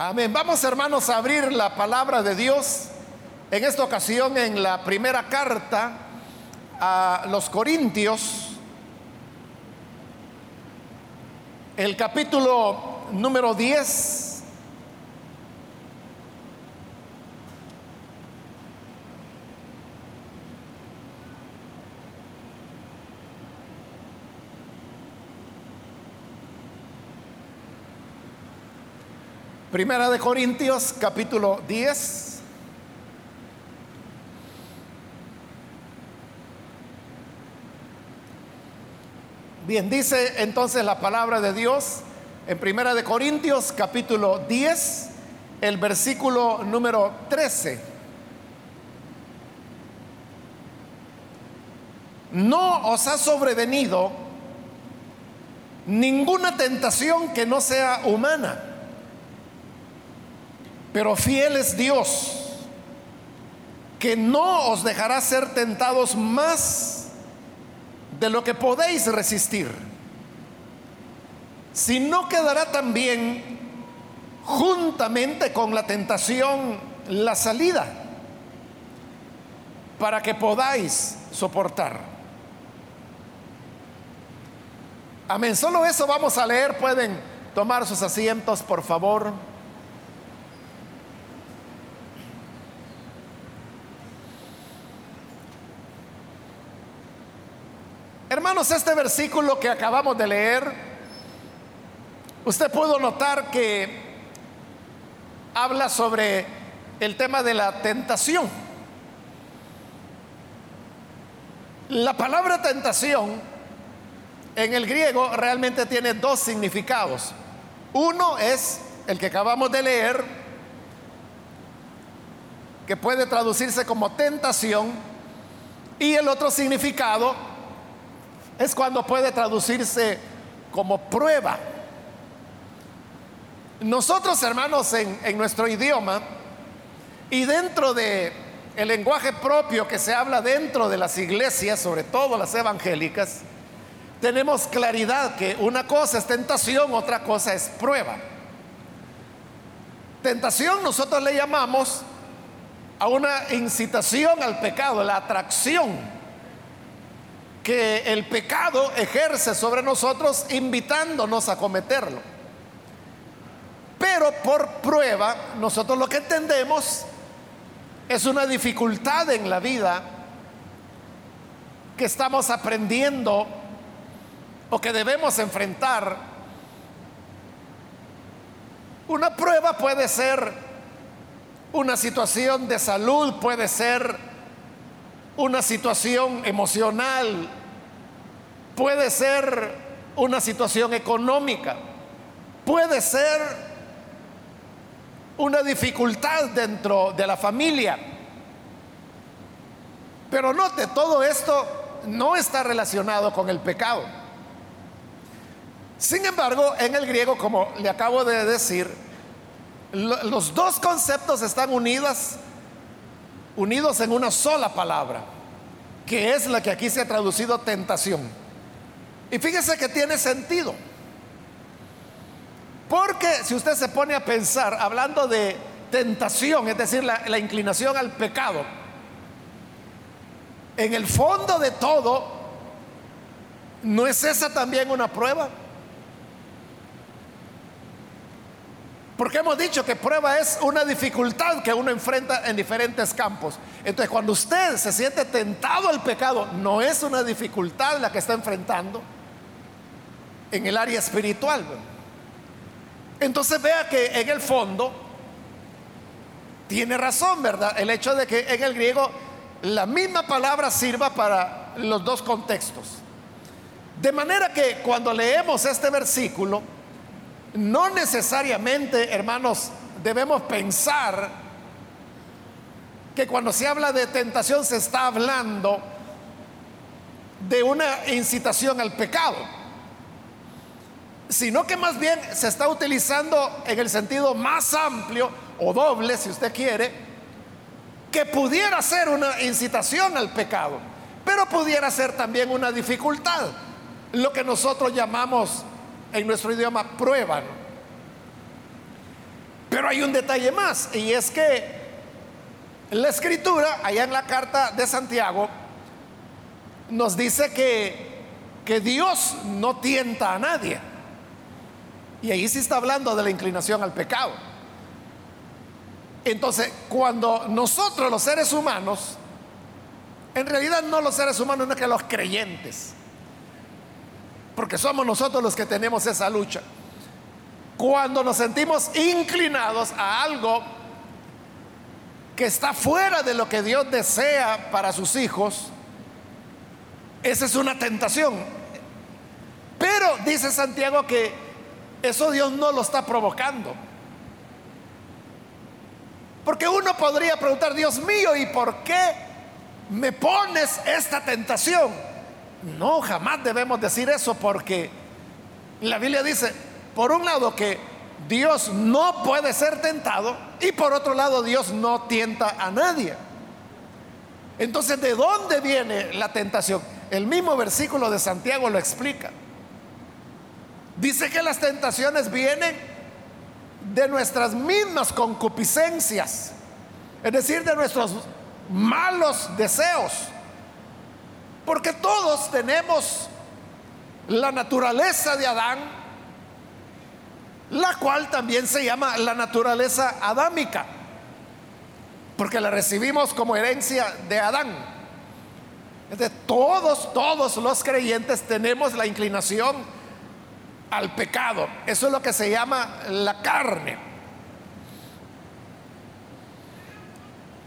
Amén. Vamos hermanos a abrir la palabra de Dios en esta ocasión en la primera carta a los Corintios, el capítulo número 10. Primera de Corintios, capítulo 10. Bien, dice entonces la palabra de Dios en Primera de Corintios, capítulo 10, el versículo número 13. No os ha sobrevenido ninguna tentación que no sea humana pero fiel es Dios, que no os dejará ser tentados más de lo que podéis resistir, sino quedará también juntamente con la tentación la salida, para que podáis soportar. Amén. Solo eso vamos a leer. Pueden tomar sus asientos, por favor. Hermanos, este versículo que acabamos de leer, usted pudo notar que habla sobre el tema de la tentación. La palabra tentación en el griego realmente tiene dos significados. Uno es el que acabamos de leer, que puede traducirse como tentación, y el otro significado es cuando puede traducirse como prueba. Nosotros, hermanos, en, nuestro idioma y dentro de el lenguaje propio que se habla dentro de las iglesias, sobre todo las evangélicas, tenemos claridad que una cosa es tentación, otra cosa es prueba. Tentación nosotros le llamamos a una incitación al pecado, la atracción que el pecado ejerce sobre nosotros invitándonos a cometerlo. Pero por prueba, nosotros lo que entendemos es una dificultad en la vida que estamos aprendiendo o que debemos enfrentar. Una prueba puede ser una situación de salud, puede ser una situación emocional, puede ser una situación económica, puede ser una dificultad dentro de la familia. Pero note, todo esto no está relacionado con el pecado. Sin embargo, en el griego, como le acabo de decir, los dos conceptos están unidos, unidos en una sola palabra, que es la que aquí se ha traducido tentación. Y fíjese que tiene sentido. Porque si usted se pone a pensar, hablando de tentación, es decir, la, inclinación al pecado, en el fondo de todo, ¿no es esa también una prueba? Porque hemos dicho que prueba es una dificultad que uno enfrenta en diferentes campos. Entonces, cuando usted se siente tentado al pecado, no es una dificultad la que está enfrentando, en el área espiritual. Entonces vea que en el fondo tiene razón, ¿verdad? El hecho de que en el griego la misma palabra sirva para los dos contextos. De manera que cuando leemos este versículo, no necesariamente, hermanos, debemos pensar que cuando se habla de tentación se está hablando de una incitación al pecado sino que más bien se está utilizando en el sentido más amplio o doble, si usted quiere, que pudiera ser una incitación al pecado, pero pudiera ser también una dificultad, lo que nosotros llamamos en nuestro idioma prueba. Pero hay un detalle más, y es que la escritura, allá en la carta de Santiago, nos dice que, que Dios no tienta a nadie. Y ahí sí está hablando de la inclinación al pecado. Entonces, cuando nosotros los seres humanos, en realidad no los seres humanos, no que los creyentes, porque somos nosotros los que tenemos esa lucha. Cuando nos sentimos inclinados a algo que está fuera de lo que Dios desea para sus hijos, esa es una tentación. Pero dice Santiago que eso Dios no lo está provocando. Porque uno podría preguntar, Dios mío, ¿y por qué me pones esta tentación? No, jamás debemos decir eso porque la Biblia dice, por un lado, que Dios no puede ser tentado y por otro lado, Dios no tienta a nadie. Entonces, ¿de dónde viene la tentación? El mismo versículo de Santiago lo explica. Dice que las tentaciones vienen de nuestras mismas concupiscencias, es decir, de nuestros malos deseos. Porque todos tenemos la naturaleza de Adán, la cual también se llama la naturaleza adámica, porque la recibimos como herencia de Adán. De todos, todos los creyentes tenemos la inclinación al pecado. Eso es lo que se llama la carne.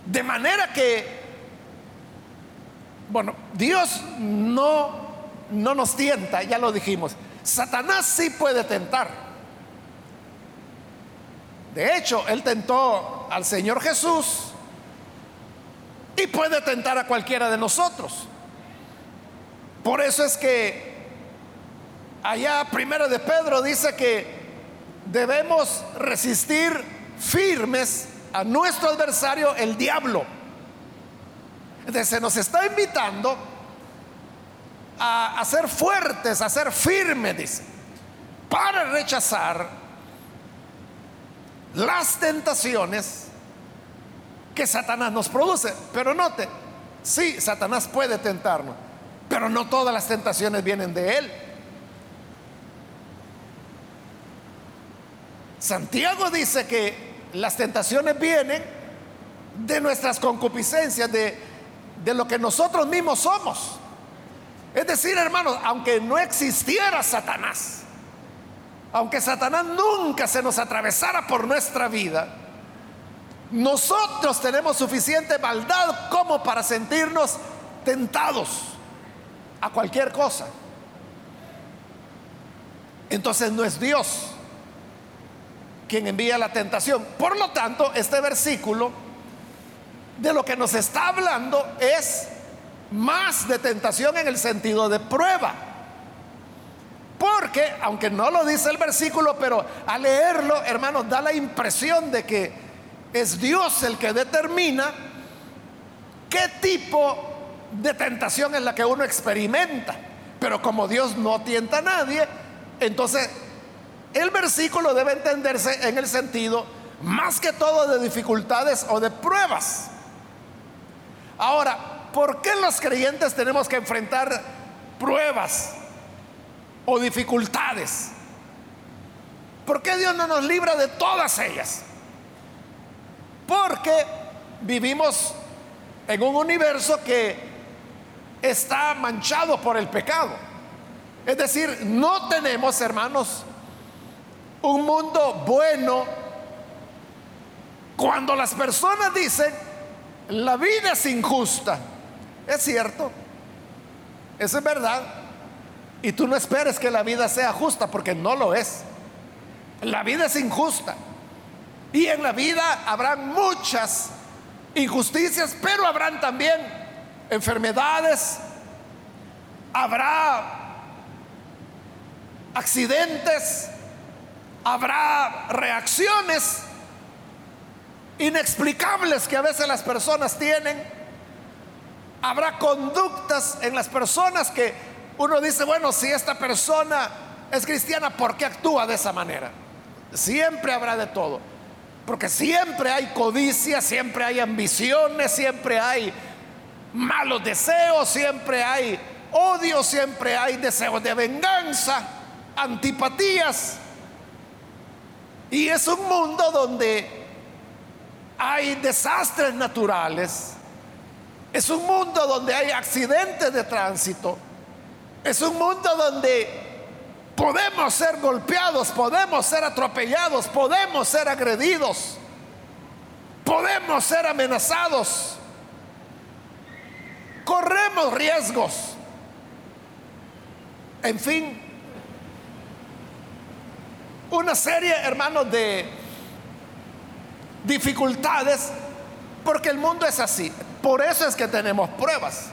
De manera que, bueno, Dios no, no nos tienta, ya lo dijimos. Satanás sí puede tentar. De hecho, él tentó al Señor Jesús y puede tentar a cualquiera de nosotros. Por eso es que allá primero de Pedro dice que debemos resistir firmes a nuestro adversario, el diablo. Entonces se nos está invitando a, a ser fuertes, a ser firmes, dice, para rechazar las tentaciones que Satanás nos produce. Pero note, sí, Satanás puede tentarnos pero no todas las tentaciones vienen de Él. Santiago dice que las tentaciones vienen de nuestras concupiscencias, de, de lo que nosotros mismos somos. Es decir, hermanos, aunque no existiera Satanás, aunque Satanás nunca se nos atravesara por nuestra vida, nosotros tenemos suficiente maldad como para sentirnos tentados a cualquier cosa. Entonces no es Dios quien envía la tentación. Por lo tanto, este versículo de lo que nos está hablando es más de tentación en el sentido de prueba. Porque, aunque no lo dice el versículo, pero al leerlo, hermanos, da la impresión de que es Dios el que determina qué tipo de tentación en la que uno experimenta. Pero como Dios no tienta a nadie, entonces el versículo debe entenderse en el sentido más que todo de dificultades o de pruebas. Ahora, ¿por qué los creyentes tenemos que enfrentar pruebas o dificultades? ¿Por qué Dios no nos libra de todas ellas? Porque vivimos en un universo que está manchado por el pecado. Es decir, no tenemos, hermanos, un mundo bueno cuando las personas dicen, la vida es injusta. Es cierto, eso es verdad. Y tú no esperes que la vida sea justa porque no lo es. La vida es injusta. Y en la vida habrán muchas injusticias, pero habrán también enfermedades, habrá accidentes, habrá reacciones inexplicables que a veces las personas tienen, habrá conductas en las personas que uno dice, bueno, si esta persona es cristiana, ¿por qué actúa de esa manera? Siempre habrá de todo. Porque siempre hay codicia, siempre hay ambiciones, siempre hay malos deseos, siempre hay odio, siempre hay deseos de venganza, antipatías. Y es un mundo donde hay desastres naturales, es un mundo donde hay accidentes de tránsito, es un mundo donde podemos ser golpeados, podemos ser atropellados, podemos ser agredidos, podemos ser amenazados, corremos riesgos. En fin, una serie, hermanos, de dificultades, porque el mundo es así. Por eso es que tenemos pruebas.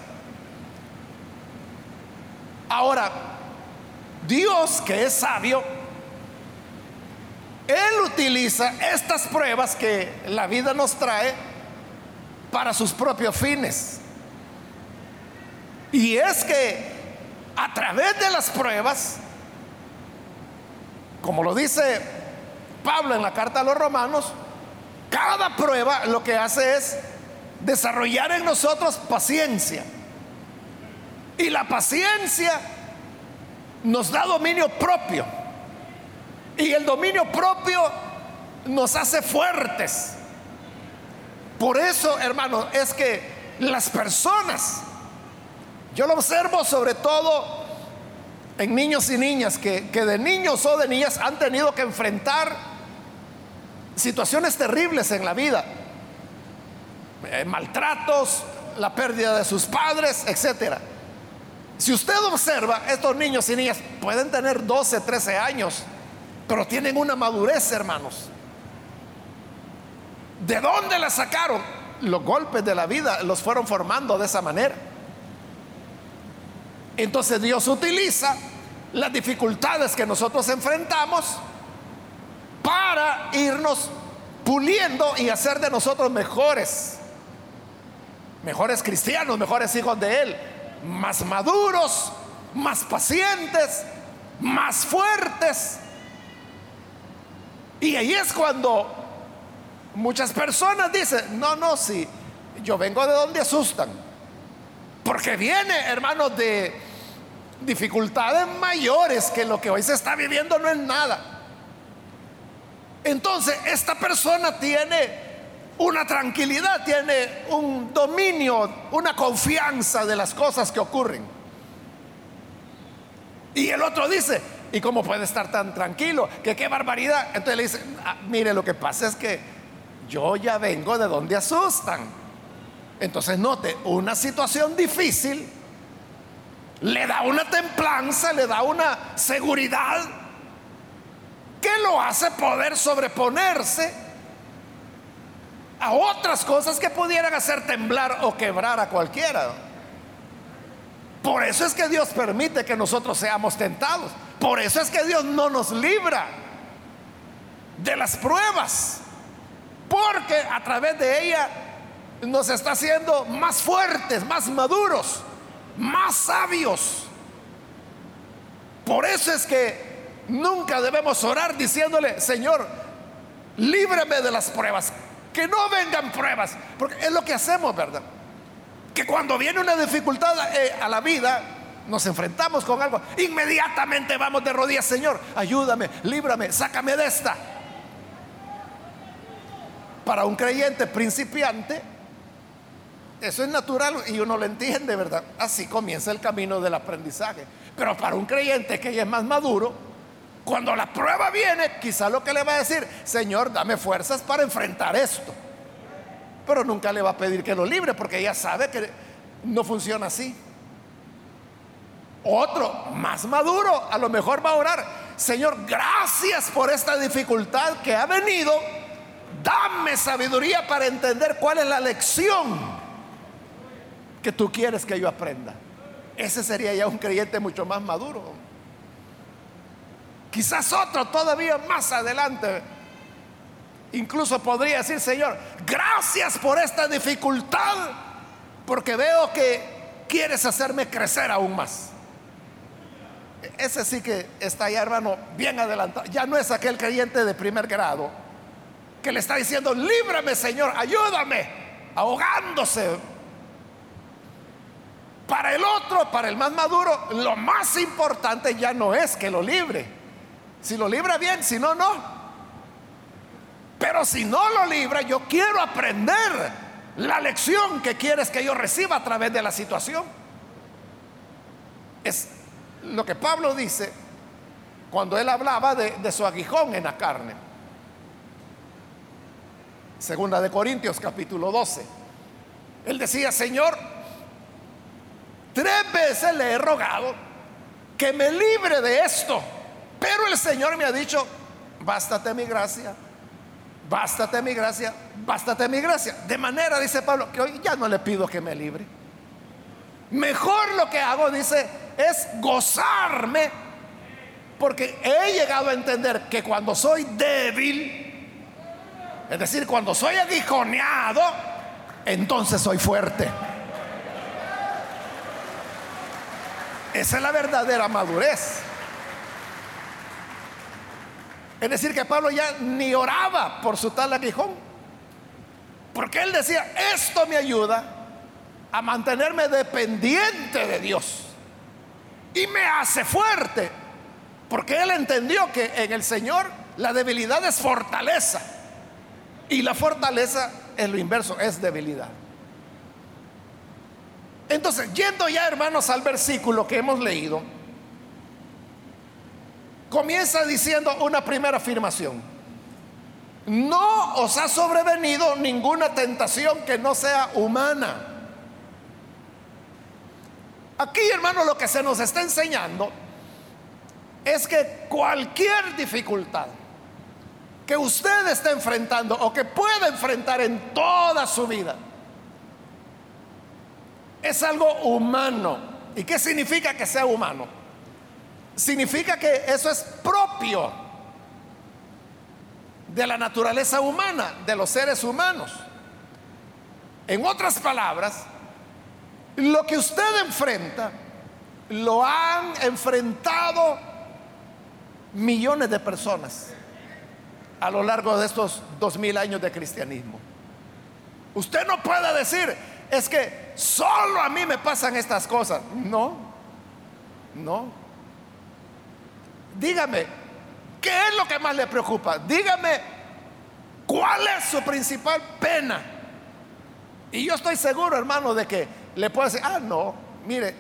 Ahora, Dios que es sabio, Él utiliza estas pruebas que la vida nos trae para sus propios fines. Y es que a través de las pruebas, como lo dice Pablo en la carta a los romanos, cada prueba lo que hace es desarrollar en nosotros paciencia. Y la paciencia nos da dominio propio. Y el dominio propio nos hace fuertes. Por eso, hermano, es que las personas, yo lo observo sobre todo en niños y niñas, que, que de niños o de niñas han tenido que enfrentar situaciones terribles en la vida. Eh, maltratos, la pérdida de sus padres, etcétera. Si usted observa, estos niños y niñas pueden tener 12, 13 años, pero tienen una madurez, hermanos. ¿De dónde la sacaron? Los golpes de la vida los fueron formando de esa manera. Entonces Dios utiliza las dificultades que nosotros enfrentamos para irnos puliendo y hacer de nosotros mejores, mejores cristianos, mejores hijos de Él más maduros, más pacientes, más fuertes. Y ahí es cuando muchas personas dicen, no, no, sí, yo vengo de donde asustan. Porque viene, hermanos, de dificultades mayores que lo que hoy se está viviendo no es nada. Entonces, esta persona tiene una tranquilidad, tiene un dominio, una confianza de las cosas que ocurren. Y el otro dice, ¿y cómo puede estar tan tranquilo? Que qué barbaridad. Entonces le dice, ah, mire, lo que pasa es que yo ya vengo de donde asustan. Entonces note, una situación difícil le da una templanza, le da una seguridad que lo hace poder sobreponerse a otras cosas que pudieran hacer temblar o quebrar a cualquiera. Por eso es que Dios permite que nosotros seamos tentados. Por eso es que Dios no nos libra de las pruebas. Porque a través de ella nos está haciendo más fuertes, más maduros, más sabios. Por eso es que nunca debemos orar diciéndole, Señor, líbrame de las pruebas que no vengan pruebas, porque es lo que hacemos, ¿verdad? Que cuando viene una dificultad eh, a la vida, nos enfrentamos con algo, inmediatamente vamos de rodillas, Señor, ayúdame, líbrame, sácame de esta. Para un creyente principiante, eso es natural y uno lo entiende, ¿verdad? Así comienza el camino del aprendizaje. Pero para un creyente que ya es más maduro, cuando la prueba viene, quizá lo que le va a decir, Señor, dame fuerzas para enfrentar esto. Pero nunca le va a pedir que lo libre porque ella sabe que no funciona así. Otro, más maduro, a lo mejor va a orar, Señor, gracias por esta dificultad que ha venido. Dame sabiduría para entender cuál es la lección que tú quieres que yo aprenda. Ese sería ya un creyente mucho más maduro. Quizás otro todavía más adelante. Incluso podría decir, Señor, gracias por esta dificultad, porque veo que quieres hacerme crecer aún más. Ese sí que está ya, hermano, bien adelantado. Ya no es aquel creyente de primer grado, que le está diciendo, líbrame Señor, ayúdame, ahogándose. Para el otro, para el más maduro, lo más importante ya no es que lo libre. Si lo libra bien, si no, no. Pero si no lo libra, yo quiero aprender la lección que quieres que yo reciba a través de la situación. Es lo que Pablo dice cuando él hablaba de, su aguijón en la carne. Segunda de Corintios capítulo 12. Él decía, Señor, tres veces le he rogado que me libre de esto, pero el Señor me ha dicho, bástate mi gracia, bástate mi gracia, bástate mi gracia. De manera, dice Pablo, que hoy ya no le pido que me libre. Mejor lo que hago, dice, es gozarme, porque he llegado a entender que cuando soy débil, es decir, cuando soy aguijoneado, entonces soy fuerte. Esa es la verdadera madurez. Es decir, que Pablo ya ni oraba por su tal aguijón. Porque él decía, esto me ayuda a mantenerme dependiente de Dios. Y me hace fuerte. Porque él entendió que en el Señor la debilidad es fortaleza. Y la fortaleza es lo inverso, es debilidad. Entonces, yendo ya hermanos al versículo que hemos leído, comienza diciendo una primera afirmación. No os ha sobrevenido ninguna tentación que no sea humana. Aquí, hermano, lo que se nos está enseñando es que cualquier dificultad que usted está enfrentando o que pueda enfrentar en toda su vida es algo humano. ¿Y qué significa que sea humano? Significa que eso es propio de la naturaleza humana, de los seres humanos. En otras palabras, lo que usted enfrenta, lo han enfrentado millones de personas a lo largo de estos dos mil años de cristianismo. Usted no puede decir, es que solo a mí me pasan estas cosas. No, no. Dígame, ¿qué es lo que más le preocupa? Dígame, ¿cuál es su principal pena? Y yo estoy seguro, hermano, de que le puedo decir, ah, no, mire,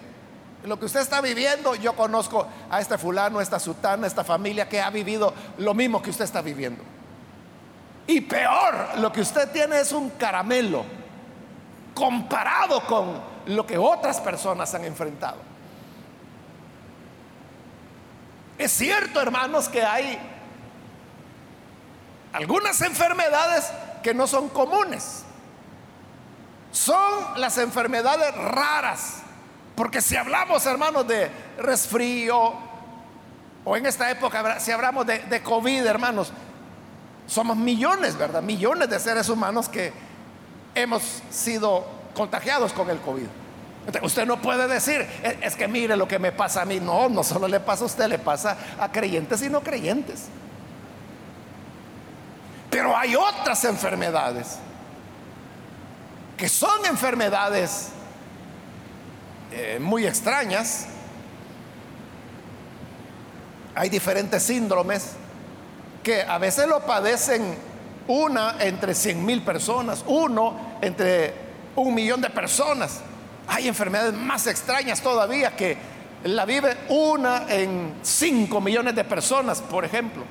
lo que usted está viviendo, yo conozco a este fulano, a esta sutana, a esta familia que ha vivido lo mismo que usted está viviendo. Y peor, lo que usted tiene es un caramelo comparado con lo que otras personas han enfrentado. Es cierto, hermanos, que hay algunas enfermedades que no son comunes. Son las enfermedades raras porque si hablamos, hermanos, de resfrío, o en esta época, si hablamos de, COVID, hermanos, somos millones, ¿verdad? Millones de seres humanos que hemos sido contagiados con el COVID. Usted no puede decir, es que mire lo que me pasa a mí. No, no solo le pasa a usted, le pasa a creyentes y no creyentes. Pero hay otras enfermedades que son enfermedades eh, muy extrañas. Hay diferentes síndromes que a veces lo padecen una entre 100 mil personas, uno entre un millón de personas. Hay enfermedades más extrañas todavía que la vive una en 5 millones de personas, por ejemplo.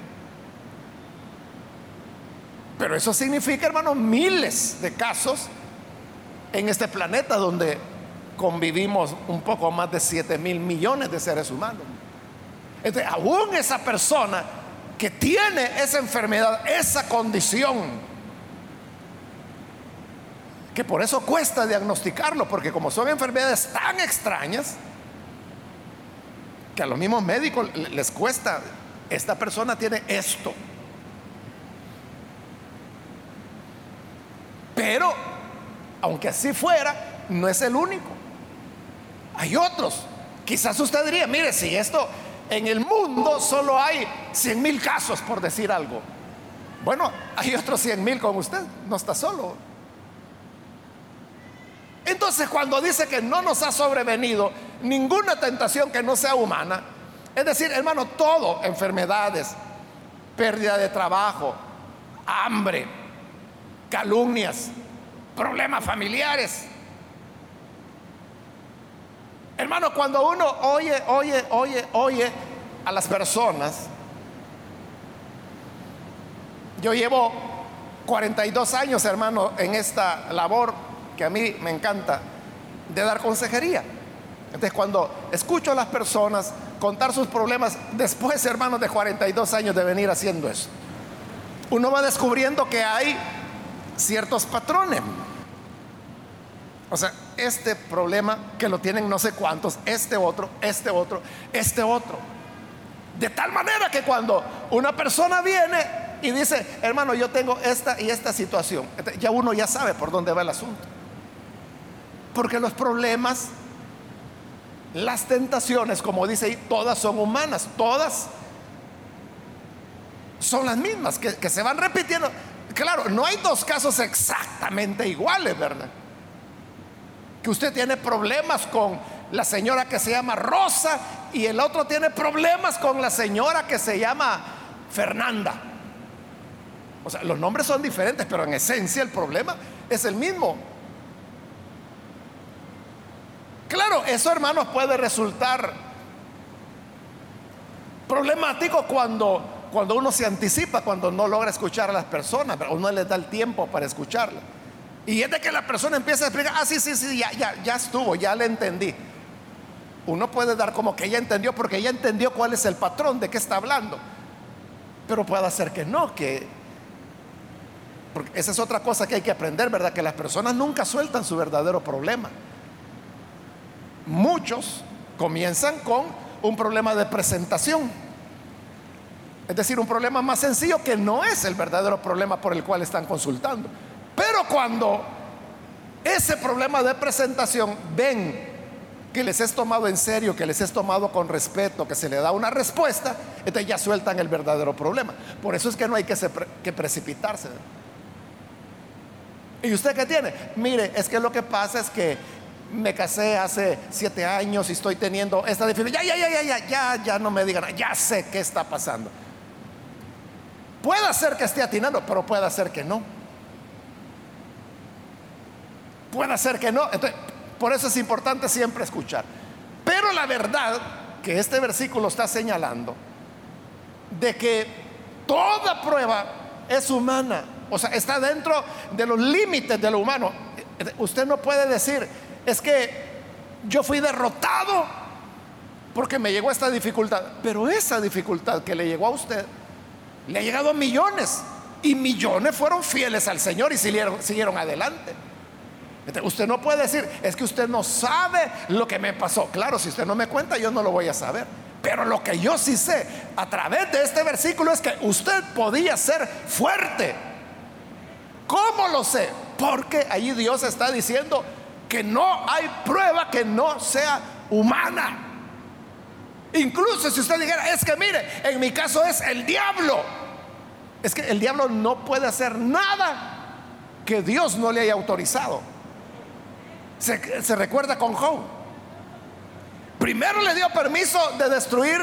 Pero eso significa, hermano, miles de casos en este planeta donde convivimos un poco más de 7 mil millones de seres humanos. Entonces, aún esa persona que tiene esa enfermedad, esa condición, que por eso cuesta diagnosticarlo, porque como son enfermedades tan extrañas, que a los mismos médicos les cuesta, esta persona tiene esto. Pero, aunque así fuera, no es el único. Hay otros. Quizás usted diría, mire, si esto en el mundo solo hay 100 mil casos, por decir algo. Bueno, hay otros 100 mil con usted, no está solo. Entonces cuando dice que no nos ha sobrevenido ninguna tentación que no sea humana, es decir, hermano, todo, enfermedades, pérdida de trabajo, hambre, calumnias, problemas familiares. Hermano, cuando uno oye, oye, oye, oye a las personas, yo llevo 42 años, hermano, en esta labor que a mí me encanta de dar consejería. Entonces, cuando escucho a las personas contar sus problemas, después, hermanos, de 42 años de venir haciendo eso, uno va descubriendo que hay ciertos patrones. O sea, este problema que lo tienen no sé cuántos, este otro, este otro, este otro. De tal manera que cuando una persona viene y dice, hermano, yo tengo esta y esta situación, ya uno ya sabe por dónde va el asunto. Porque los problemas, las tentaciones, como dice ahí, todas son humanas, todas son las mismas, que, que se van repitiendo. Claro, no hay dos casos exactamente iguales, ¿verdad? Que usted tiene problemas con la señora que se llama Rosa y el otro tiene problemas con la señora que se llama Fernanda. O sea, los nombres son diferentes, pero en esencia el problema es el mismo. Claro, eso hermanos puede resultar problemático cuando, cuando uno se anticipa, cuando no logra escuchar a las personas, pero uno les da el tiempo para escucharlas. Y es de que la persona empieza a explicar, ah, sí, sí, sí, ya, ya, ya estuvo, ya le entendí. Uno puede dar como que ella entendió porque ella entendió cuál es el patrón de qué está hablando. Pero puede ser que no, que porque esa es otra cosa que hay que aprender, ¿verdad? Que las personas nunca sueltan su verdadero problema. Muchos comienzan con un problema de presentación. Es decir, un problema más sencillo que no es el verdadero problema por el cual están consultando. Pero cuando ese problema de presentación ven que les es tomado en serio, que les es tomado con respeto, que se le da una respuesta, entonces ya sueltan el verdadero problema. Por eso es que no hay que, que precipitarse. ¿Y usted qué tiene? Mire, es que lo que pasa es que me casé hace siete años y estoy teniendo esta dificultad. Ya, ya, ya, ya, ya, ya, ya no me digan, ya sé qué está pasando. Puede ser que esté atinando, pero puede ser que no. Puede ser que no. Por eso es importante siempre escuchar. Pero la verdad que este versículo está señalando de que toda prueba es humana o sea, está dentro de los límites de lo humano. Usted no puede decir, es que yo fui derrotado porque me llegó esta dificultad. Pero esa dificultad que le llegó a usted, le ha llegado a millones. Y millones fueron fieles al Señor y siguieron, siguieron adelante. Usted no puede decir, es que usted no sabe lo que me pasó. Claro, si usted no me cuenta, yo no lo voy a saber. Pero lo que yo sí sé a través de este versículo es que usted podía ser fuerte ¿Cómo lo sé? Porque allí Dios está diciendo que no hay prueba que no sea humana. Incluso si usted dijera, es que mire, en mi caso es el diablo. Es que el diablo no puede hacer nada que Dios no le haya autorizado. Se, recuerda con Job. Primero le dio permiso de destruir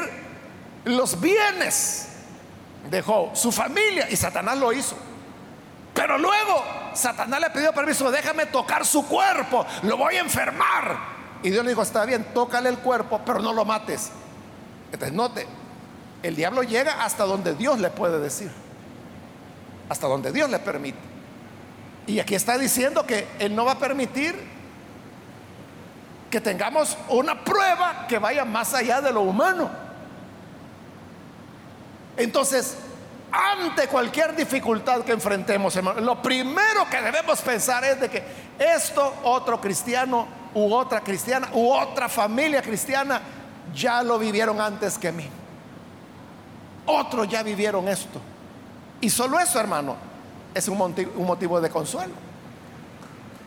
los bienes de Job, su familia, y Satanás lo hizo. Pero luego Satanás le pidió permiso, déjame tocar su cuerpo, lo voy a enfermar. Y Dios le dijo, está bien, tócale el cuerpo, pero no lo mates. Entonces, note, el diablo llega hasta donde Dios le puede decir, hasta donde Dios le permite. Y aquí está diciendo que Él no va a permitir que tengamos una prueba que vaya más allá de lo humano. Entonces, ante cualquier dificultad que enfrentemos, hermano, lo primero que debemos pensar es de que esto otro cristiano u otra cristiana u otra familia cristiana ya lo vivieron antes que mí. Otros ya vivieron esto. Y solo eso, hermano, es un motivo, un motivo de consuelo.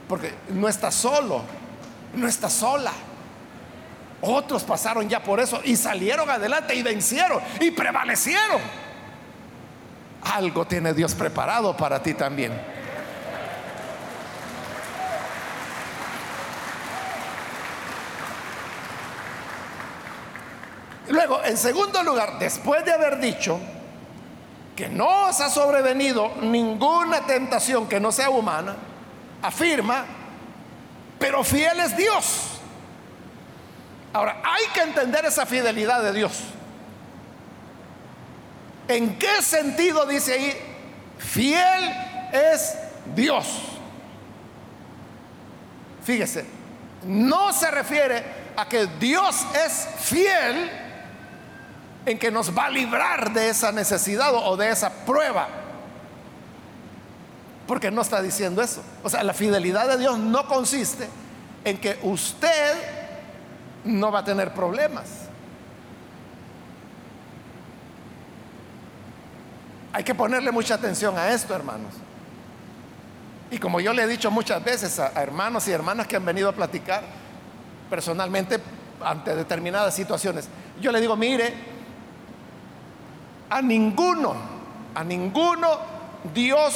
Porque no está solo, no está sola. Otros pasaron ya por eso y salieron adelante y vencieron y prevalecieron. Algo tiene Dios preparado para ti también. Luego, en segundo lugar, después de haber dicho que no os ha sobrevenido ninguna tentación que no sea humana, afirma, pero fiel es Dios. Ahora, hay que entender esa fidelidad de Dios. ¿En qué sentido dice ahí, fiel es Dios? Fíjese, no se refiere a que Dios es fiel en que nos va a librar de esa necesidad o de esa prueba. Porque no está diciendo eso. O sea, la fidelidad de Dios no consiste en que usted no va a tener problemas. Hay que ponerle mucha atención a esto, hermanos. Y como yo le he dicho muchas veces a, hermanos y hermanas que han venido a platicar personalmente ante determinadas situaciones, yo le digo, mire, a ninguno, a ninguno Dios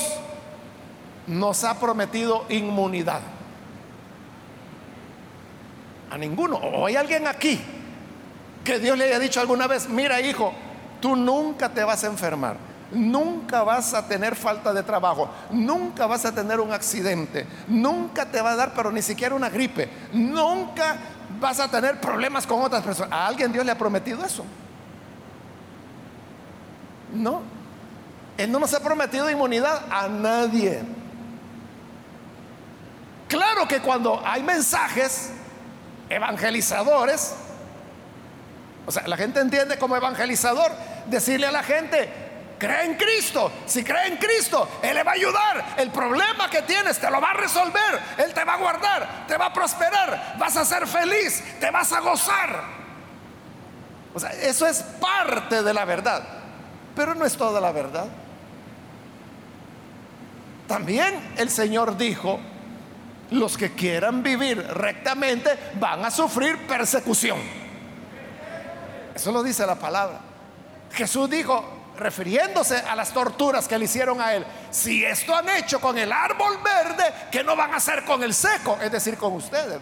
nos ha prometido inmunidad. A ninguno. O hay alguien aquí que Dios le haya dicho alguna vez, mira hijo, tú nunca te vas a enfermar, nunca vas a tener falta de trabajo, nunca vas a tener un accidente, nunca te va a dar, pero ni siquiera una gripe, nunca vas a tener problemas con otras personas. ¿A alguien Dios le ha prometido eso? No. Él no nos ha prometido inmunidad a nadie. Claro que cuando hay mensajes evangelizadores, o sea, la gente entiende como evangelizador decirle a la gente, cree en Cristo, si cree en Cristo, Él le va a ayudar, el problema que tienes te lo va a resolver, Él te va a guardar, te va a prosperar, vas a ser feliz, te vas a gozar. O sea, eso es parte de la verdad. Pero no es toda la verdad. También el Señor dijo, los que quieran vivir rectamente van a sufrir persecución. Eso lo dice la palabra. Jesús dijo, refiriéndose a las torturas que le hicieron a él, si esto han hecho con el árbol verde, que no van a hacer con el seco? Es decir, con ustedes.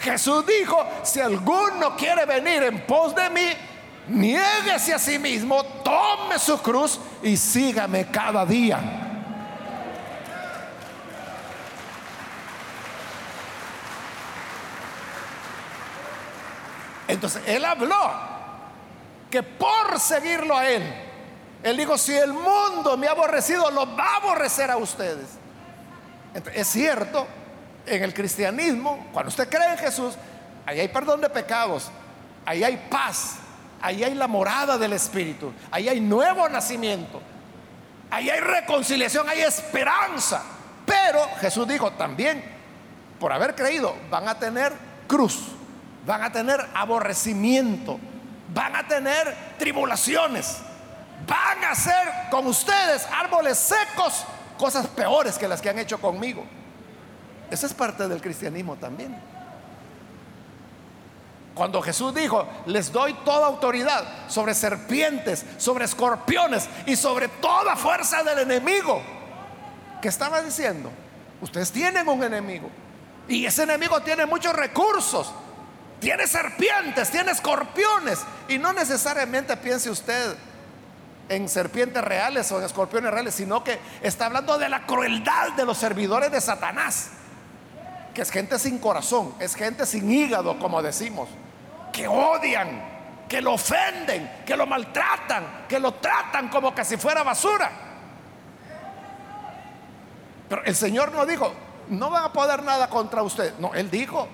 Jesús dijo, si alguno quiere venir en pos de mí, Niéguese a sí mismo, tome su cruz y sígame cada día. Entonces, él habló que por seguirlo a él, él dijo, si el mundo me ha aborrecido, lo va a aborrecer a ustedes. es cierto, en el cristianismo, cuando usted cree en Jesús, ahí hay perdón de pecados, ahí hay paz, ahí hay la morada del Espíritu, ahí hay nuevo nacimiento, ahí hay reconciliación, hay esperanza. Pero Jesús dijo también, por haber creído, van a tener cruz, van a tener aborrecimiento, van a tener tribulaciones, van a ser con ustedes árboles secos, cosas peores que las que han hecho conmigo. Esa es parte del cristianismo también. Cuando Jesús dijo, les doy toda autoridad sobre serpientes, sobre escorpiones y sobre toda fuerza del enemigo. ¿Qué estaba diciendo? Ustedes tienen un enemigo. Y ese enemigo tiene muchos recursos. Tiene serpientes, tiene escorpiones. Y no necesariamente piense usted en serpientes reales o en escorpiones reales, sino que está hablando de la crueldad de los servidores de Satanás que es gente sin corazón, es gente sin hígado, como decimos, que odian, que lo ofenden, que lo maltratan, que lo tratan como que si fuera basura. Pero el Señor no dijo, no van a poder nada contra usted. No, Él dijo,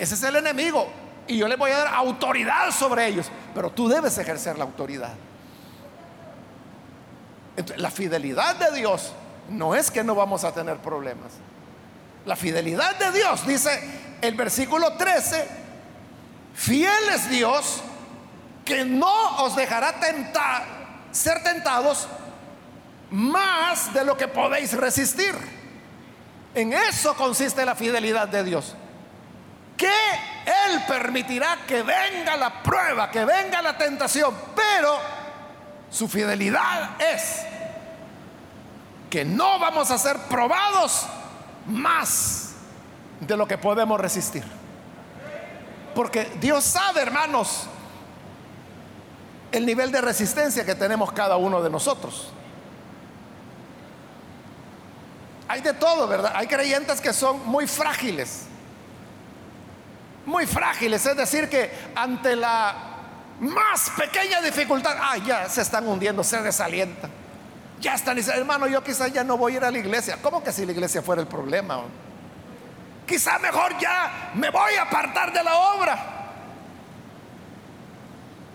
ese es el enemigo y yo le voy a dar autoridad sobre ellos, pero tú debes ejercer la autoridad. La fidelidad de Dios no es que no vamos a tener problemas. La fidelidad de Dios, dice el versículo 13, fiel es Dios que no os dejará ser tentados más de lo que podéis resistir. En eso consiste la fidelidad de Dios. Que Él permitirá que venga la prueba, que venga la tentación, pero su fidelidad es que no vamos a ser probados más de lo que podemos resistir. Porque Dios sabe, hermanos, el nivel de resistencia que tenemos cada uno de nosotros. Hay de todo, ¿verdad? Hay creyentes que son muy frágiles. Muy frágiles, es decir, que ante la más pequeña dificultad, ah, ya se están hundiendo, se desalientan. Ya están diciendo, hermano, yo quizás ya no voy a ir a la iglesia. ¿Cómo que si la iglesia fuera el problema? Quizá mejor ya me voy a apartar de la obra.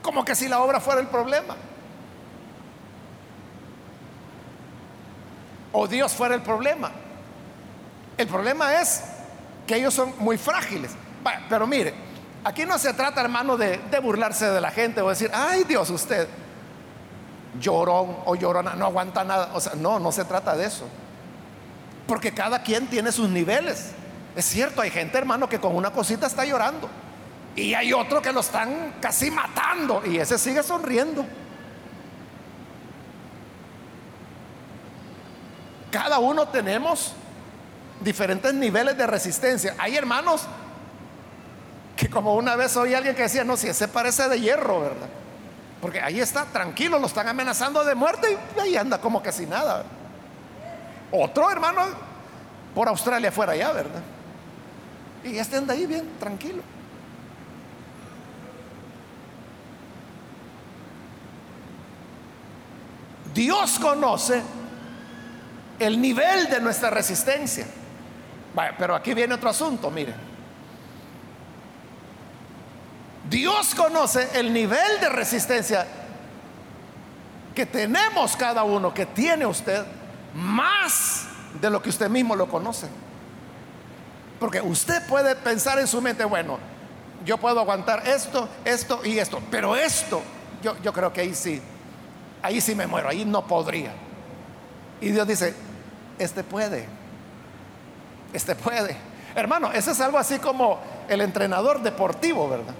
Como que si la obra fuera el problema. O Dios fuera el problema. El problema es que ellos son muy frágiles. Pero mire, aquí no se trata, hermano, de, burlarse de la gente o decir, ay Dios, usted llorón o llorona, no aguanta nada. O sea, no, no se trata de eso. Porque cada quien tiene sus niveles. Es cierto, hay gente, hermano, que con una cosita está llorando. Y hay otro que lo están casi matando y ese sigue sonriendo. Cada uno tenemos diferentes niveles de resistencia. Hay hermanos que como una vez oí alguien que decía, no, si ese parece de hierro, ¿verdad? Porque ahí está, tranquilo, lo están amenazando de muerte y ahí anda como que sin nada. Otro hermano por Australia fuera allá, ¿verdad? Y este anda ahí bien, tranquilo. Dios conoce el nivel de nuestra resistencia. pero aquí viene otro asunto, miren. Dios conoce el nivel de resistencia que tenemos cada uno, que tiene usted, más de lo que usted mismo lo conoce. Porque usted puede pensar en su mente, bueno, yo puedo aguantar esto, esto y esto, pero esto, yo, yo creo que ahí sí ahí sí me muero, ahí no podría. Y Dios dice, este puede, este puede. Hermano, ese es algo así como el entrenador deportivo, ¿verdad?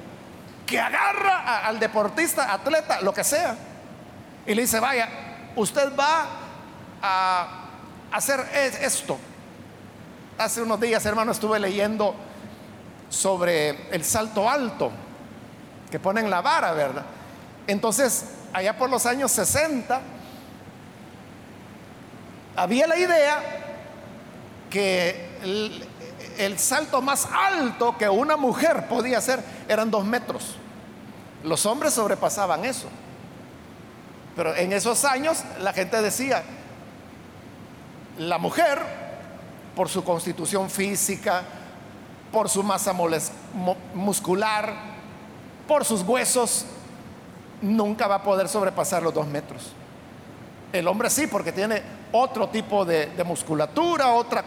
Que agarra al deportista, atleta, lo que sea, y le dice, vaya, usted va a hacer esto. Hace unos días, hermano, estuve leyendo sobre el salto alto, que ponen la vara, ¿verdad? Entonces, allá por los años 60, había la idea que el, salto más alto que una mujer podía hacer eran dos metros. Los hombres sobrepasaban eso. Pero en esos años la gente decía, la mujer, por su constitución física, por su masa muscular, por sus huesos, nunca va a poder sobrepasar los dos metros. El hombre sí, porque tiene otro tipo de, musculatura, otra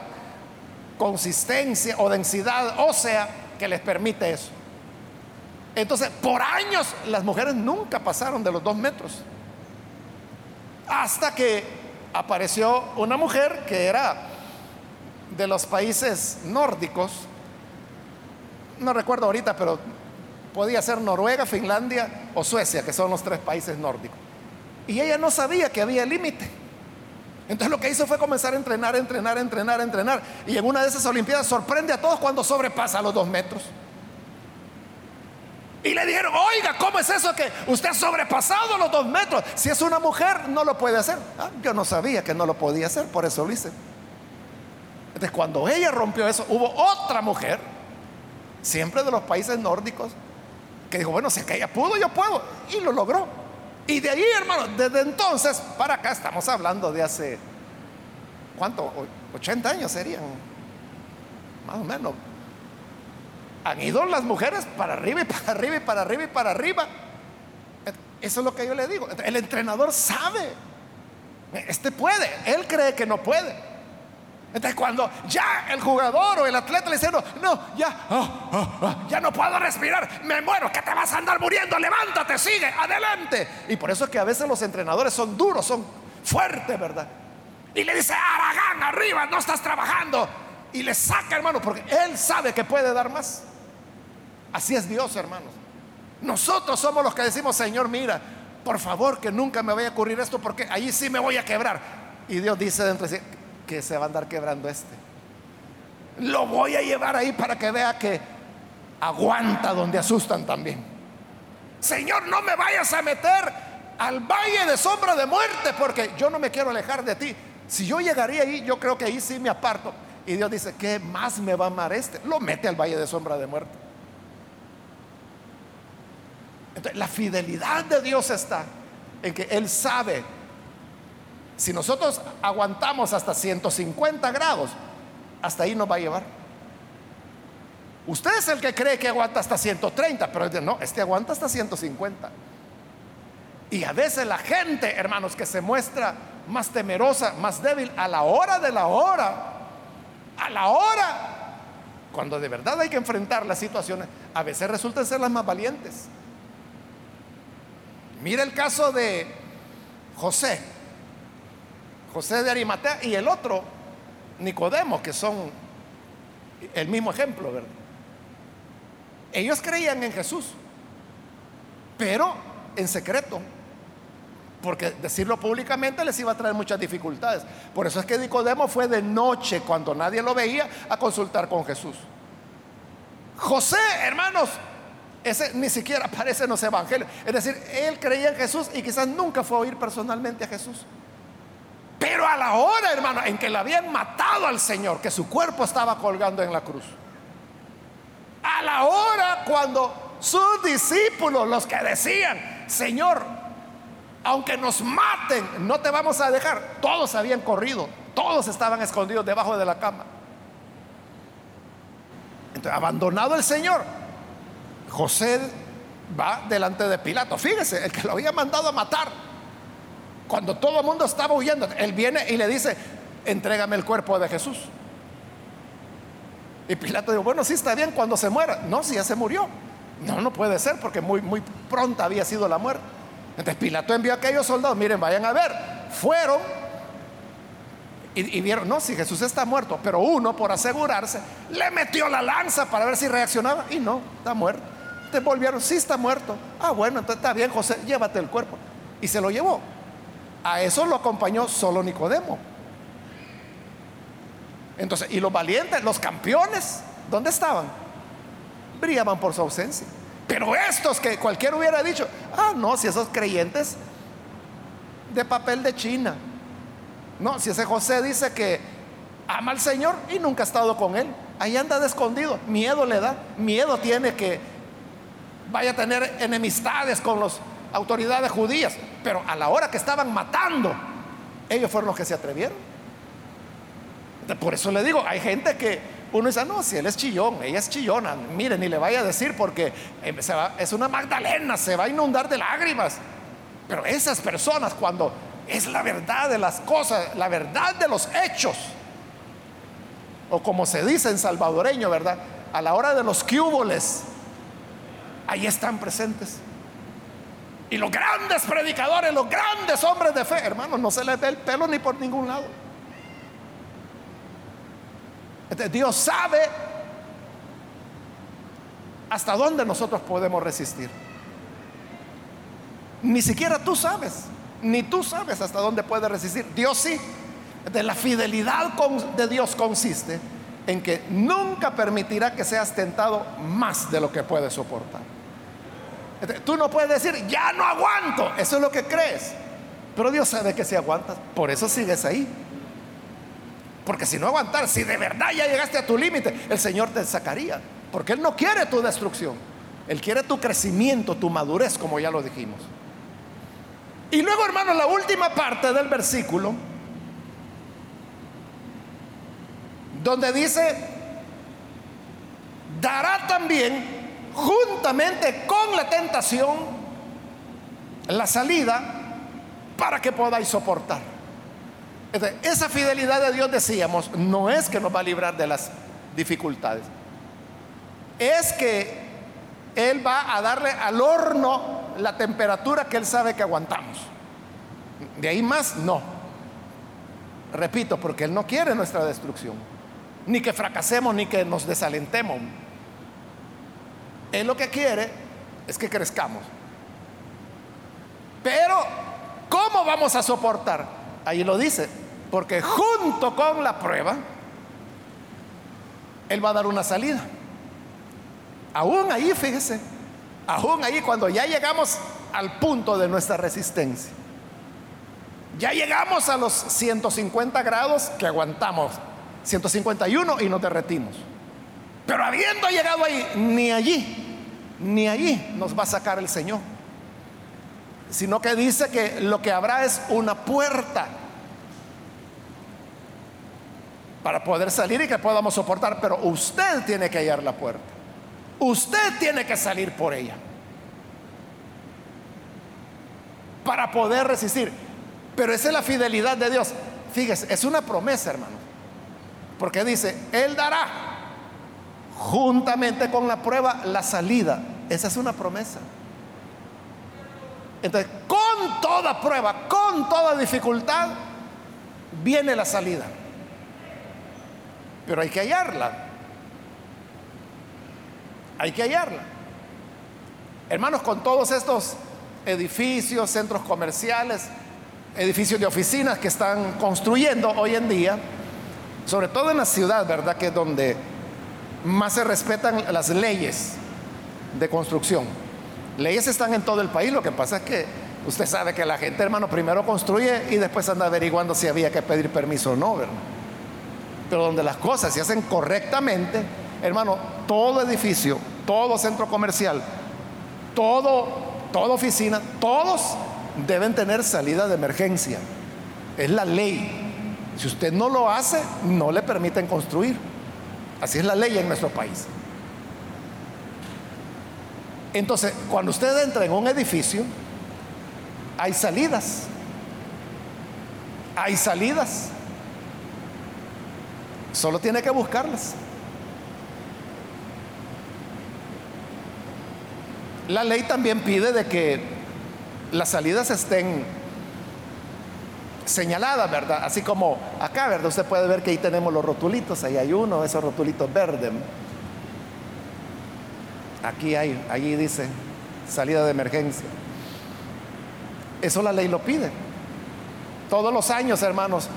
consistencia o densidad ósea que les permite eso. Entonces, por años las mujeres nunca pasaron de los dos metros. Hasta que apareció una mujer que era de los países nórdicos, no recuerdo ahorita, pero Podía ser Noruega, Finlandia o Suecia, que son los tres países nórdicos. Y ella no sabía que había límite. Entonces lo que hizo fue comenzar a entrenar, entrenar, entrenar, entrenar. Y en una de esas Olimpiadas sorprende a todos cuando sobrepasa los dos metros. Y le dijeron, oiga, ¿cómo es eso que usted ha sobrepasado los dos metros? Si es una mujer, no lo puede hacer. Ah, yo no sabía que no lo podía hacer, por eso lo hice. Entonces cuando ella rompió eso, hubo otra mujer, siempre de los países nórdicos, que dijo, bueno, si ella pudo, yo puedo. Y lo logró. Y de ahí, hermano, desde entonces para acá estamos hablando de hace, ¿cuánto? 80 años serían, más o menos. Han ido las mujeres para arriba y para arriba y para arriba y para arriba. Eso es lo que yo le digo. El entrenador sabe. Este puede. Él cree que no puede. Entonces cuando ya el jugador o el atleta le dice, no, no ya, ah, ah, ah, ya no puedo respirar, me muero, que te vas a andar muriendo, levántate, sigue, adelante. Y por eso es que a veces los entrenadores son duros, son fuertes, ¿verdad? Y le dice, Aragán, arriba, no estás trabajando. Y le saca, hermano, porque él sabe que puede dar más. Así es Dios, hermanos. Nosotros somos los que decimos, Señor, mira, por favor que nunca me vaya a ocurrir esto porque ahí sí me voy a quebrar. Y Dios dice dentro de sí, que se va a andar quebrando este. Lo voy a llevar ahí para que vea que aguanta donde asustan también. Señor, no me vayas a meter al valle de sombra de muerte porque yo no me quiero alejar de ti. Si yo llegaría ahí, yo creo que ahí sí me aparto. Y Dios dice, ¿qué más me va a amar este? Lo mete al valle de sombra de muerte. Entonces, la fidelidad de Dios está en que Él sabe, si nosotros aguantamos hasta 150 grados, hasta ahí nos va a llevar. Usted es el que cree que aguanta hasta 130, pero no, este aguanta hasta 150. Y a veces la gente, hermanos, que se muestra más temerosa, más débil, a la hora de la hora, a la hora, cuando de verdad hay que enfrentar las situaciones, a veces resultan ser las más valientes. Mira el caso de José, José de Arimatea y el otro, Nicodemo, que son el mismo ejemplo, ¿verdad? Ellos creían en Jesús, pero en secreto, porque decirlo públicamente les iba a traer muchas dificultades. Por eso es que Nicodemo fue de noche, cuando nadie lo veía, a consultar con Jesús. José, hermanos, ese ni siquiera aparece en los evangelios. Es decir, él creía en Jesús y quizás nunca fue a oír personalmente a Jesús. Pero a la hora, hermano, en que le habían matado al Señor, que su cuerpo estaba colgando en la cruz. A la hora cuando sus discípulos, los que decían, Señor, aunque nos maten, no te vamos a dejar. Todos habían corrido, todos estaban escondidos debajo de la cama. Entonces, abandonado el Señor, José va delante de Pilato. Fíjese, el que lo había mandado a matar. Cuando todo el mundo estaba huyendo, él viene y le dice, entrégame el cuerpo de Jesús. Y Pilato dijo, bueno, sí está bien cuando se muera. No, si ya se murió. No, no puede ser porque muy, muy pronta había sido la muerte. Entonces Pilato envió a aquellos soldados, miren, vayan a ver. Fueron y, y, vieron, no, si Jesús está muerto, pero uno por asegurarse le metió la lanza para ver si reaccionaba y no, está muerto. Te volvieron, sí está muerto. Ah, bueno, entonces está bien, José, llévate el cuerpo. Y se lo llevó. A eso lo acompañó solo Nicodemo. Entonces, y los valientes, los campeones, ¿dónde estaban? Brillaban por su ausencia. Pero estos que cualquiera hubiera dicho, ah, no, si esos creyentes de papel de China. No, si ese José dice que ama al Señor y nunca ha estado con él, ahí anda de escondido, miedo le da, miedo tiene que vaya a tener enemistades con las autoridades judías, pero a la hora que estaban matando, ellos fueron los que se atrevieron. Por eso le digo, hay gente que uno dice, no, si él es chillón, ella es chillona, miren, ni le vaya a decir porque eh, es una Magdalena, se va a inundar de lágrimas. Pero esas personas cuando es la verdad de las cosas, la verdad de los hechos, o como se dice en salvadoreño, ¿verdad? A la hora de los cúboles, ahí están presentes. Y los grandes predicadores, los grandes hombres de fe, hermanos, no se les ve el pelo ni por ningún lado. Dios sabe hasta dónde nosotros podemos resistir. Ni siquiera tú sabes, ni tú sabes hasta dónde puedes resistir. Dios sí. De la fidelidad de Dios consiste en que nunca permitirá que seas tentado más de lo que puedes soportar. Tú no puedes decir, ya no aguanto. Eso es lo que crees. Pero Dios sabe que si aguantas, por eso sigues ahí. Porque si no aguantar, si de verdad ya llegaste a tu límite, el Señor te sacaría. Porque Él no quiere tu destrucción. Él quiere tu crecimiento, tu madurez, como ya lo dijimos. Y luego, hermano, la última parte del versículo, donde dice, dará también juntamente con la tentación, la salida para que podáis soportar. esa fidelidad de Dios, decíamos, no es que nos va a librar de las dificultades, es que Él va a darle al horno la temperatura que Él sabe que aguantamos. De ahí más, no. Repito, porque Él no quiere nuestra destrucción, ni que fracasemos, ni que nos desalentemos. Él lo que quiere es que crezcamos. Pero, ¿cómo vamos a soportar? Ahí lo dice, porque junto con la prueba, Él va a dar una salida. Aún ahí, fíjese, aún ahí cuando ya llegamos al punto de nuestra resistencia, ya llegamos a los 150 grados que aguantamos, 151 y nos derretimos. Pero habiendo llegado ahí, ni allí, ni allí nos va a sacar el Señor. Sino que dice que lo que habrá es una puerta para poder salir y que podamos soportar. Pero usted tiene que hallar la puerta. Usted tiene que salir por ella. Para poder resistir. Pero esa es la fidelidad de Dios. Fíjese, es una promesa, hermano. Porque dice, Él dará juntamente con la prueba la salida. Esa es una promesa. Entonces, con toda prueba, con toda dificultad, viene la salida. Pero hay que hallarla. Hay que hallarla. Hermanos, con todos estos edificios, centros comerciales, edificios de oficinas que están construyendo hoy en día, sobre todo en la ciudad, ¿verdad? Que es donde más se respetan las leyes de construcción. Leyes están en todo el país, lo que pasa es que usted sabe que la gente, hermano, primero construye y después anda averiguando si había que pedir permiso o no, ¿verdad? Pero donde las cosas se hacen correctamente, hermano, todo edificio, todo centro comercial, todo, toda oficina, todos deben tener salida de emergencia. Es la ley. Si usted no lo hace, no le permiten construir. Así es la ley en nuestro país. Entonces, cuando usted entra en un edificio, hay salidas. Hay salidas. Solo tiene que buscarlas. La ley también pide de que las salidas estén señaladas, ¿verdad? Así como acá, ¿verdad? Usted puede ver que ahí tenemos los rotulitos, ahí hay uno, esos rotulitos verdes. Aquí hay, allí dice salida de emergencia. Eso la ley lo pide. Todos los años, hermanos,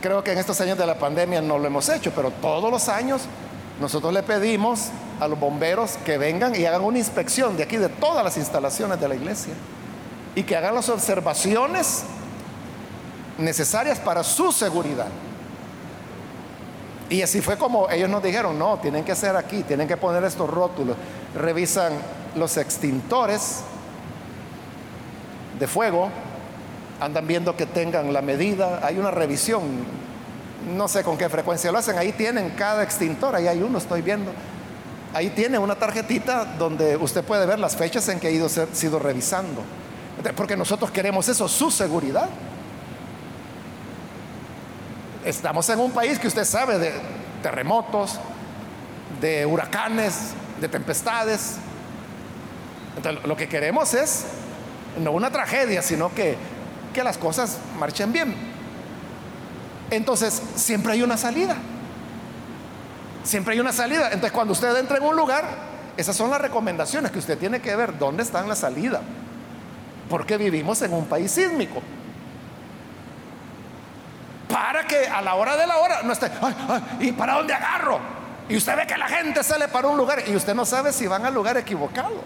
creo que en estos años de la pandemia no lo hemos hecho, pero todos los años nosotros le pedimos a los bomberos que vengan y hagan una inspección de aquí, de todas las instalaciones de la iglesia, y que hagan las observaciones necesarias para su seguridad. Y así fue como ellos nos dijeron, no, tienen que ser aquí, tienen que poner estos rótulos, revisan los extintores de fuego, andan viendo que tengan la medida, hay una revisión, no sé con qué frecuencia lo hacen, ahí tienen cada extintor, ahí hay uno, estoy viendo. Ahí tiene una tarjetita donde usted puede ver las fechas en que ha ido sido revisando. Porque nosotros queremos eso, su seguridad. Estamos en un país que usted sabe de terremotos, de huracanes, de tempestades. Entonces, lo que queremos es no una tragedia, sino que que las cosas marchen bien. Entonces, siempre hay una salida. Siempre hay una salida. Entonces, cuando usted entra en un lugar, esas son las recomendaciones que usted tiene que ver dónde están la salida. Porque vivimos en un país sísmico. Para que a la hora de la hora no esté, ¿y para dónde agarro? Y usted ve que la gente sale para un lugar y usted no sabe si van al lugar equivocado.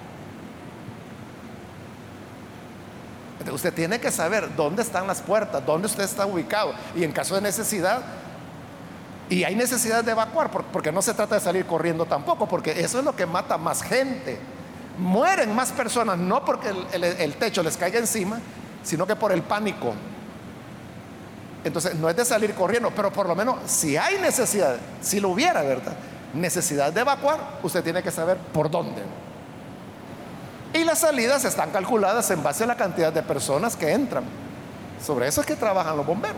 Usted tiene que saber dónde están las puertas, dónde usted está ubicado. Y en caso de necesidad, y hay necesidad de evacuar, porque no se trata de salir corriendo tampoco, porque eso es lo que mata más gente. Mueren más personas, no porque el, techo les caiga encima, sino que por el pánico. Entonces, no es de salir corriendo, pero por lo menos si hay necesidad, si lo hubiera, ¿verdad? Necesidad de evacuar, usted tiene que saber por dónde. Y las salidas están calculadas en base a la cantidad de personas que entran. Sobre eso es que trabajan los bomberos.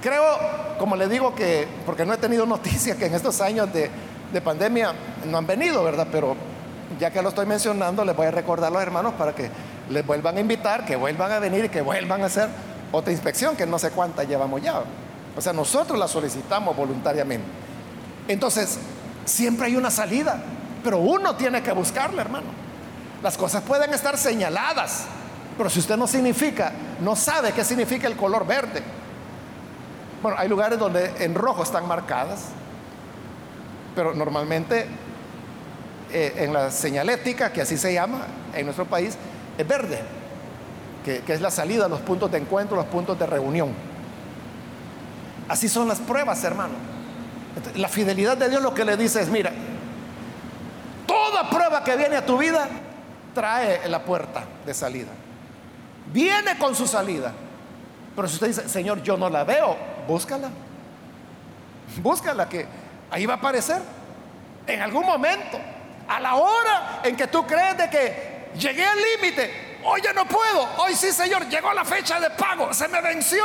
Creo, como le digo que, porque no he tenido noticia que en estos años de, pandemia no han venido, ¿verdad? Pero ya que lo estoy mencionando, les voy a recordar a los hermanos para que les vuelvan a invitar, que vuelvan a venir y que vuelvan a hacer otra inspección, que no sé cuánta llevamos ya. O sea, nosotros la solicitamos voluntariamente. Entonces, Siempre hay una salida, pero uno tiene que buscarla, hermano. Las cosas pueden estar señaladas, pero si usted no significa, no sabe qué significa el color verde. Bueno, hay lugares donde en rojo están marcadas, pero normalmente eh, en la señalética, que así se llama en nuestro país, es verde, que, es la salida, los puntos de encuentro, los puntos de reunión. Así son las pruebas, hermano. La fidelidad de Dios lo que le dice es, mira, toda prueba que viene a tu vida trae la puerta de salida. Viene con su salida. Pero si usted dice, Señor, yo no la veo, búscala. Búscala que ahí va a aparecer. En algún momento, a la hora en que tú crees de que llegué al límite, hoy ya no puedo, hoy sí, Señor, llegó la fecha de pago, se me venció,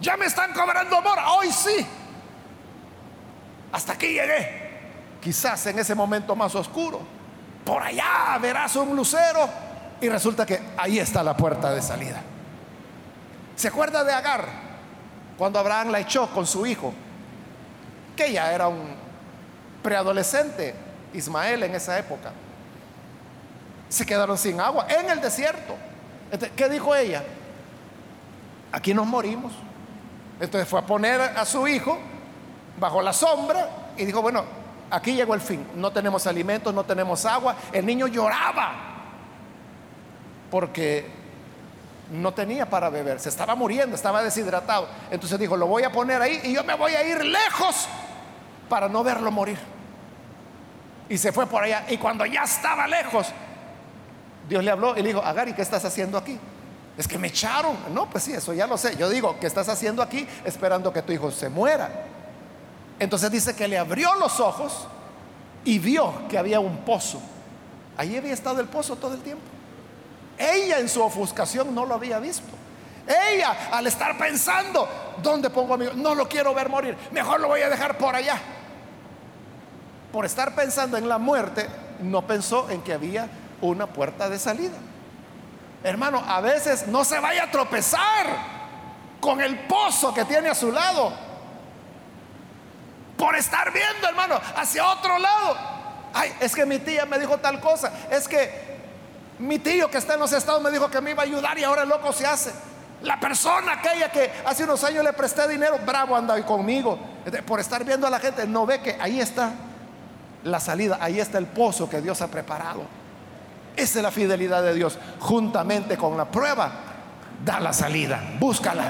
ya me están cobrando amor, hoy sí. Hasta aquí llegué. Quizás en ese momento más oscuro, por allá verás un lucero y resulta que ahí está la puerta de salida. ¿Se acuerda de Agar? Cuando Abraham la echó con su hijo, que ya era un preadolescente, Ismael en esa época. Se quedaron sin agua en el desierto. ¿Qué dijo ella? Aquí nos morimos. Entonces fue a poner a su hijo bajo la sombra y dijo, bueno, aquí llegó el fin. No tenemos alimentos, no tenemos agua. El niño lloraba porque no tenía para beber, se estaba muriendo, estaba deshidratado. Entonces dijo, lo voy a poner ahí y yo me voy a ir lejos para no verlo morir. Y se fue por allá. Y cuando ya estaba lejos, Dios le habló y le dijo, Agari, ¿qué estás haciendo aquí? Es que me echaron. No, pues sí, eso ya lo sé. Yo digo, ¿qué estás haciendo aquí esperando que tu hijo se muera? Entonces dice que le abrió los ojos y vio que había un pozo. Ahí había estado el pozo todo el tiempo. Ella en su ofuscación no lo había visto. Ella al estar pensando, ¿dónde pongo a mi hijo? No lo quiero ver morir. Mejor lo voy a dejar por allá. Por estar pensando en la muerte, no pensó en que había una puerta de salida. Hermano, a veces no se vaya a tropezar con el pozo que tiene a su lado. Por estar viendo, hermano, hacia otro lado. Ay, es que mi tía me dijo tal cosa. Es que mi tío que está en los estados me dijo que me iba a ayudar y ahora el loco se hace. La persona aquella que hace unos años le presté dinero, bravo anda hoy conmigo. Por estar viendo a la gente, no ve que ahí está la salida, ahí está el pozo que Dios ha preparado. Esa es la fidelidad de Dios. Juntamente con la prueba, da la salida, búscala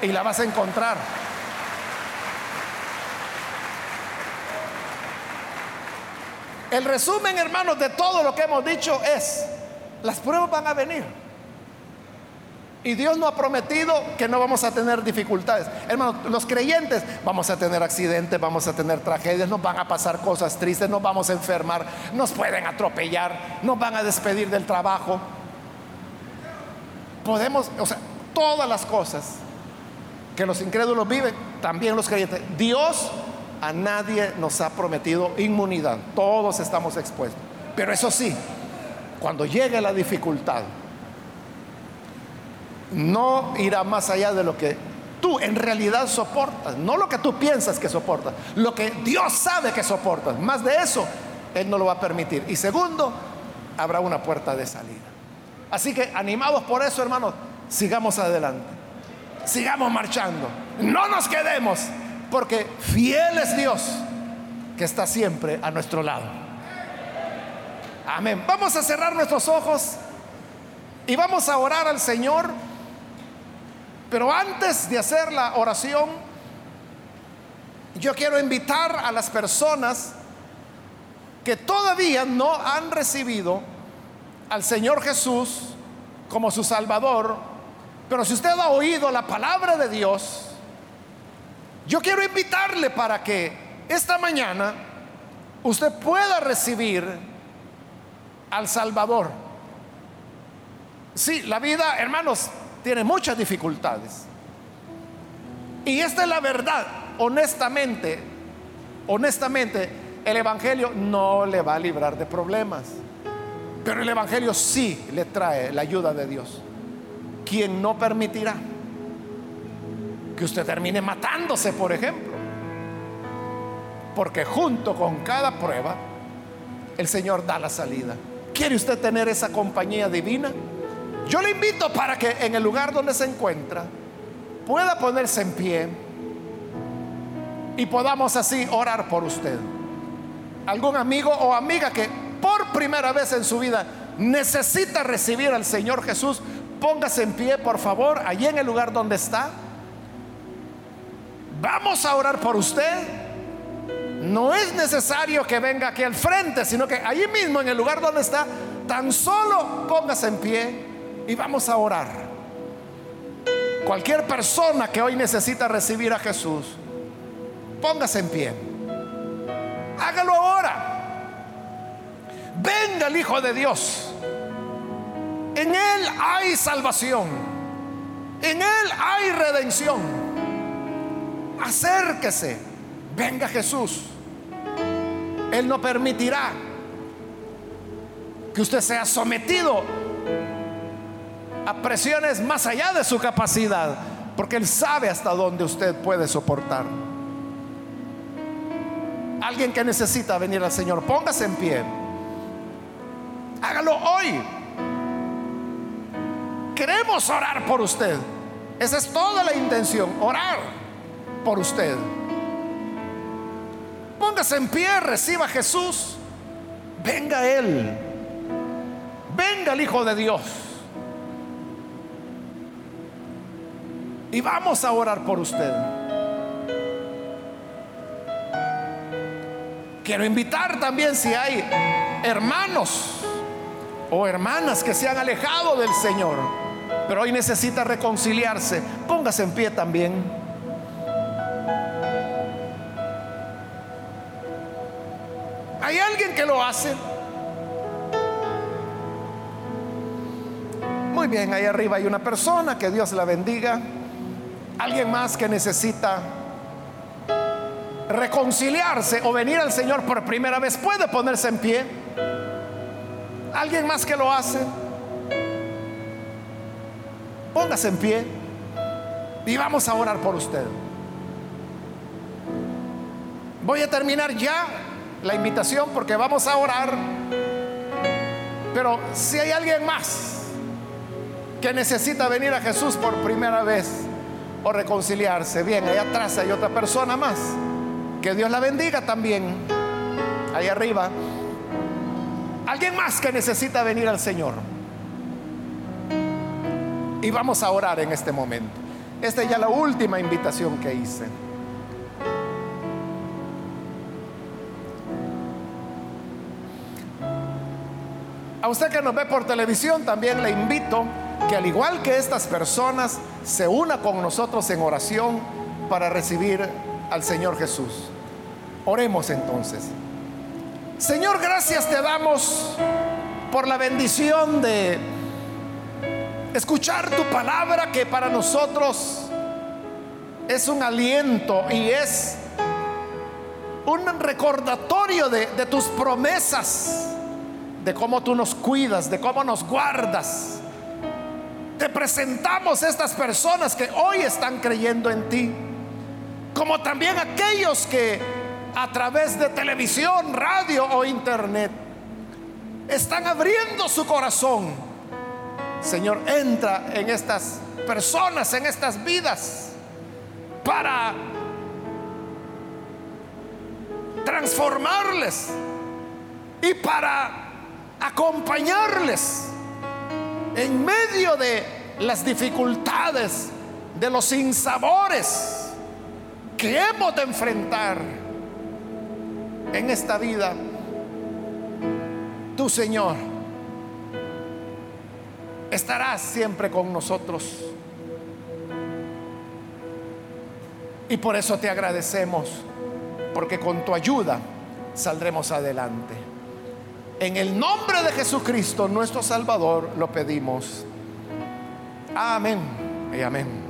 y la vas a encontrar. El resumen, hermanos, de todo lo que hemos dicho es, las pruebas van a venir. Y Dios no ha prometido que no vamos a tener dificultades. Hermanos, los creyentes vamos a tener accidentes, vamos a tener tragedias, nos van a pasar cosas tristes, nos vamos a enfermar, nos pueden atropellar, nos van a despedir del trabajo. Podemos, o sea, todas las cosas que los incrédulos viven, también los creyentes. Dios a nadie nos ha prometido inmunidad, todos estamos expuestos. Pero eso sí, cuando llegue la dificultad, no irá más allá de lo que tú en realidad soportas, no lo que tú piensas que soportas, lo que Dios sabe que soportas. Más de eso, Él no lo va a permitir. Y segundo, habrá una puerta de salida. Así que animados por eso, hermanos, sigamos adelante. Sigamos marchando. No nos quedemos, porque fiel es Dios que está siempre a nuestro lado. Amén. Vamos a cerrar nuestros ojos y vamos a orar al Señor pero antes de hacer la oración, yo quiero invitar a las personas que todavía no han recibido al Señor Jesús como su Salvador, pero si usted ha oído la palabra de Dios, yo quiero invitarle para que esta mañana usted pueda recibir al Salvador. Sí, la vida, hermanos, tiene muchas dificultades. Y esta es la verdad, honestamente, honestamente, el Evangelio no le va a librar de problemas. Pero el Evangelio sí le trae la ayuda de Dios. Quien no permitirá que usted termine matándose, por ejemplo. porque junto con cada prueba, el Señor da la salida. ¿Quiere usted tener esa compañía divina? Yo le invito para que en el lugar donde se encuentra pueda ponerse en pie y podamos así orar por usted. Algún amigo o amiga que por primera vez en su vida necesita recibir al Señor Jesús, póngase en pie, por favor, allí en el lugar donde está. Vamos a orar por usted. No es necesario que venga aquí al frente, sino que allí mismo en el lugar donde está, tan solo póngase en pie y vamos a orar. Cualquier persona que hoy necesita recibir a Jesús, póngase en pie. Hágalo ahora. Venga el Hijo de Dios. En Él hay salvación. En Él hay redención. Acérquese. Venga Jesús. Él no permitirá que usted sea sometido a presiones más allá de su capacidad, porque Él sabe hasta dónde usted puede soportar. Alguien que necesita venir al Señor, póngase en pie. Hágalo hoy. Queremos orar por usted. Esa es toda la intención, orar por usted. Póngase en pie, reciba a Jesús. Venga Él. Venga el Hijo de Dios. Y vamos a orar por usted. Quiero invitar también si hay hermanos o hermanas que se han alejado del Señor, pero hoy necesita reconciliarse. Póngase en pie también. ¿Hay alguien que lo hace? Muy bien, ahí arriba hay una persona, que Dios la bendiga. Alguien más que necesita reconciliarse o venir al Señor por primera vez puede ponerse en pie. Alguien más que lo hace. Póngase en pie y vamos a orar por usted. Voy a terminar ya la invitación porque vamos a orar. Pero si hay alguien más que necesita venir a Jesús por primera vez o reconciliarse, bien, allá atrás hay otra persona más. Que Dios la bendiga también. Ahí arriba. Alguien más que necesita venir al Señor. Y vamos a orar en este momento. Esta es ya la última invitación que hice. A usted que nos ve por televisión, también le invito que al igual que estas personas, se una con nosotros en oración para recibir al Señor Jesús. Oremos entonces. Señor, gracias te damos por la bendición de escuchar tu palabra que para nosotros es un aliento y es un recordatorio de, de tus promesas de cómo tú nos cuidas, de cómo nos guardas. Te presentamos estas personas que hoy están creyendo en ti, como también aquellos que a través de televisión, radio o internet están abriendo su corazón. Señor, entra en estas personas, en estas vidas, para transformarles y para acompañarles en medio de las dificultades, de los sinsabores que hemos de enfrentar en esta vida. Tu Señor estarás siempre con nosotros. Y por eso te agradecemos, porque con tu ayuda saldremos adelante. En el nombre de Jesucristo, nuestro Salvador, lo pedimos. Amén y amén.